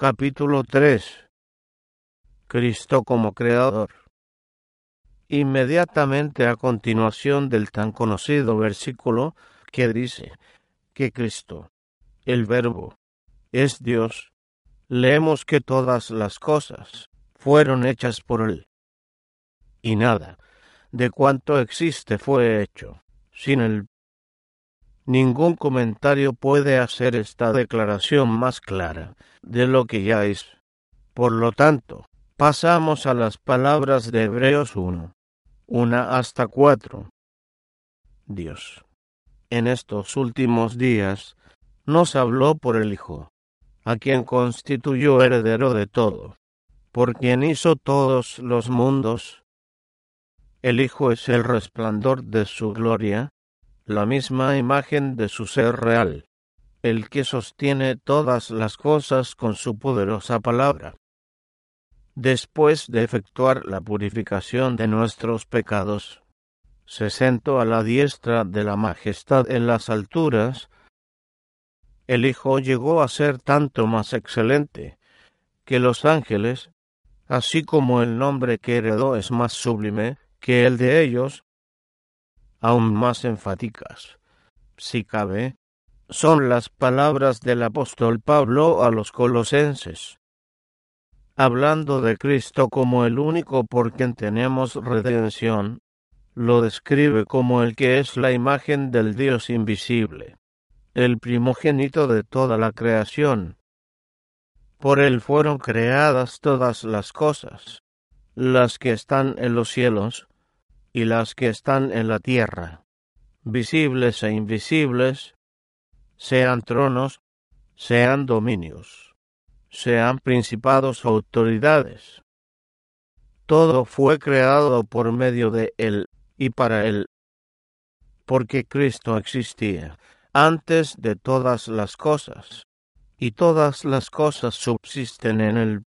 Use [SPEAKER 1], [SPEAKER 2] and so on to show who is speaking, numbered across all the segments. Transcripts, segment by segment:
[SPEAKER 1] Capítulo 3 Cristo como Creador Inmediatamente a continuación del tan conocido versículo que dice que Cristo, el Verbo, es Dios, leemos que todas las cosas fueron hechas por Él. Y nada de cuanto existe fue hecho sin Él. Ningún comentario puede hacer esta declaración más clara de lo que ya es. Por lo tanto, pasamos a las palabras de Hebreos 1, una hasta cuatro. Dios, en estos últimos días, nos habló por el Hijo, a quien constituyó heredero de todo, por quien hizo todos los mundos. El Hijo es el resplandor de su gloria, la misma imagen de su ser real, el que sostiene todas las cosas con su poderosa palabra. Después de efectuar la purificación de nuestros pecados, se sentó a la diestra de la majestad en las alturas, el Hijo llegó a ser tanto más excelente que los ángeles, así como el nombre que heredó es más sublime que el de ellos, aún más enfáticas, si cabe, son las palabras del apóstol Pablo a los colosenses. Hablando de Cristo como el único por quien tenemos redención, lo describe como el que es la imagen del Dios invisible, el primogénito de toda la creación. Por él fueron creadas todas las cosas, las que están en los cielos, y las que están en la tierra, visibles e invisibles, sean tronos, sean dominios, sean principados o autoridades. Todo fue creado por medio de Él y para Él, porque Cristo existía antes de todas las cosas, y todas las cosas subsisten en Él.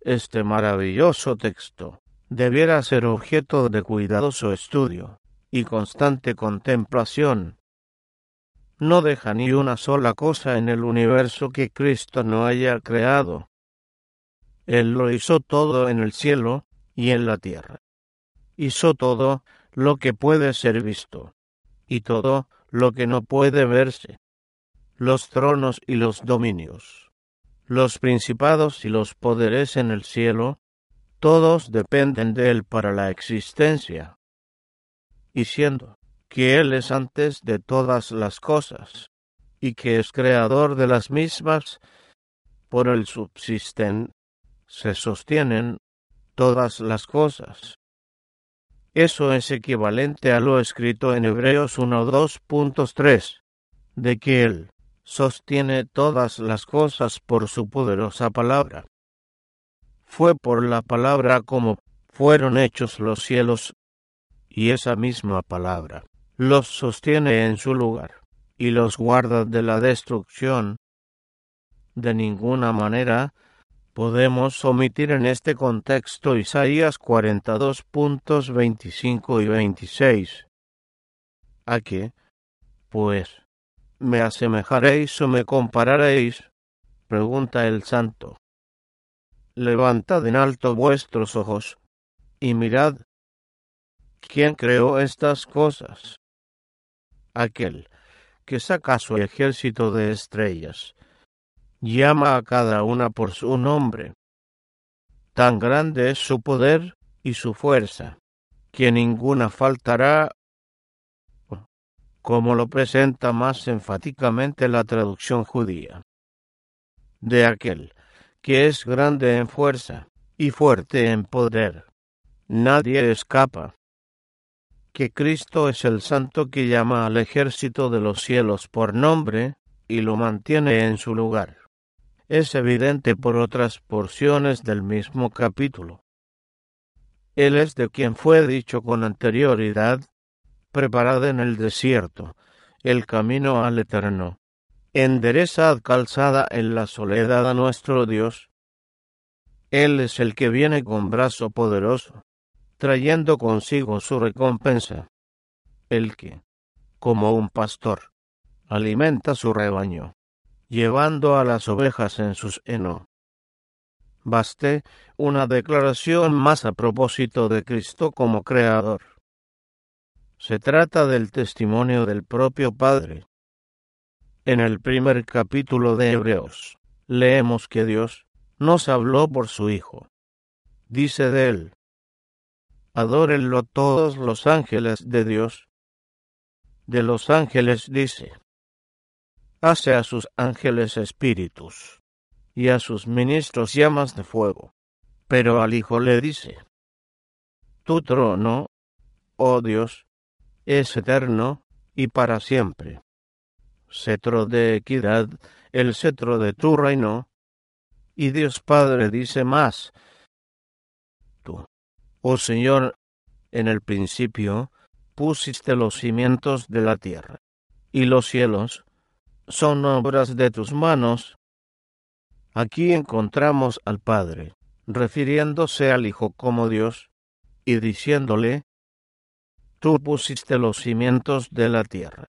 [SPEAKER 1] Este maravilloso texto debiera ser objeto de cuidadoso estudio y constante contemplación. No deja ni una sola cosa en el universo que Cristo no haya creado. Él lo hizo todo en el cielo y en la tierra. Hizo todo lo que puede ser visto y todo lo que no puede verse, los tronos y los dominios, los principados y los poderes en el cielo todos dependen de Él para la existencia. Y siendo que Él es antes de todas las cosas, y que es creador de las mismas, por Él subsisten, se sostienen todas las cosas. Eso es equivalente a lo escrito en Hebreos 1.2.3, de que Él sostiene todas las cosas por su poderosa palabra fue por la palabra como fueron hechos los cielos, y esa misma palabra los sostiene en su lugar y los guarda de la destrucción. De ninguna manera podemos omitir en este contexto Isaías 42 puntos 25 y 26. ¿A qué? Pues, ¿me asemejaréis o me compararéis? pregunta el santo levantad en alto vuestros ojos, y mirad, ¿quién creó estas cosas? Aquel que saca su ejército de estrellas, llama a cada una por su nombre. Tan grande es su poder y su fuerza, que ninguna faltará, como lo presenta más enfáticamente la traducción judía, de aquel que es grande en fuerza y fuerte en poder. Nadie escapa. Que Cristo es el santo que llama al ejército de los cielos por nombre y lo mantiene en su lugar. es evidente por otras porciones del mismo capítulo. Él es de quien fue dicho con anterioridad, preparad en el desierto el camino al eterno. Enderezad calzada en la soledad a nuestro Dios. Él es el que viene con brazo poderoso, trayendo consigo su recompensa. El que, como un pastor, alimenta su rebaño llevando a las ovejas en sus heno. Baste una declaración más a propósito de Cristo como Creador. Se trata del testimonio del propio Padre. En el primer capítulo de Hebreos, leemos que Dios nos habló por su Hijo. Dice de él, Adórenlo todos los ángeles de Dios. De los ángeles dice, hace a sus ángeles espíritus y a sus ministros llamas de fuego. Pero al Hijo le dice, Tu trono, oh Dios, es eterno y para siempre. Cetro de equidad, el cetro de tu reino. Y Dios Padre dice más, Tú, oh Señor, en el principio pusiste los cimientos de la tierra, y los cielos son obras de tus manos. Aquí encontramos al Padre, refiriéndose al Hijo como Dios, y diciéndole, Tú pusiste los cimientos de la tierra,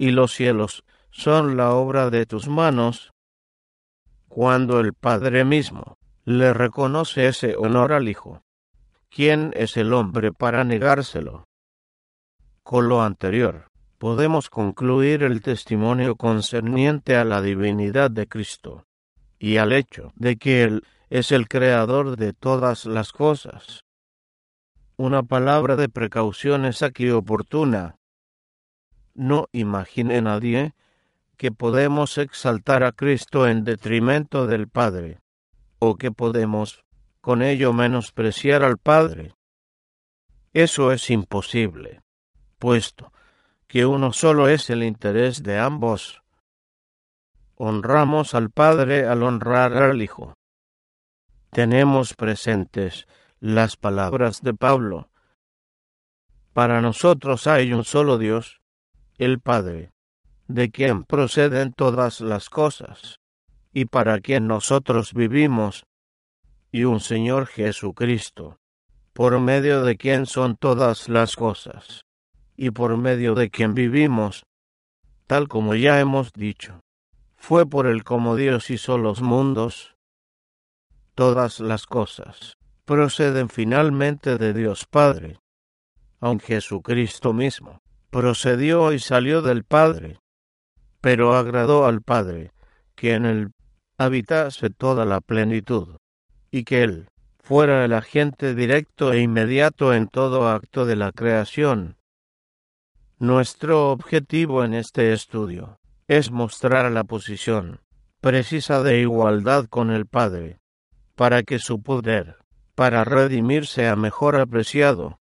[SPEAKER 1] y los cielos son la obra de tus manos. Cuando el Padre mismo le reconoce ese honor al Hijo, ¿quién es el hombre para negárselo? Con lo anterior, podemos concluir el testimonio concerniente a la divinidad de Cristo y al hecho de que Él es el creador de todas las cosas. Una palabra de precaución es aquí oportuna. No imagine nadie que podemos exaltar a Cristo en detrimento del Padre, o que podemos con ello menospreciar al Padre. Eso es imposible, puesto que uno solo es el interés de ambos. Honramos al Padre al honrar al Hijo. Tenemos presentes las palabras de Pablo. Para nosotros hay un solo Dios, el Padre, de quien proceden todas las cosas, y para quien nosotros vivimos, y un Señor Jesucristo, por medio de quien son todas las cosas y por medio de quien vivimos, tal como ya hemos dicho. Fue por el como Dios hizo los mundos. Todas las cosas proceden finalmente de Dios Padre, aunque Jesucristo mismo procedió y salió del Padre, pero agradó al Padre que en él habitase toda la plenitud, y que él fuera el agente directo e inmediato en todo acto de la creación, nuestro objetivo en este estudio es mostrar la posición precisa de igualdad con el Padre, para que su poder para redimir sea mejor apreciado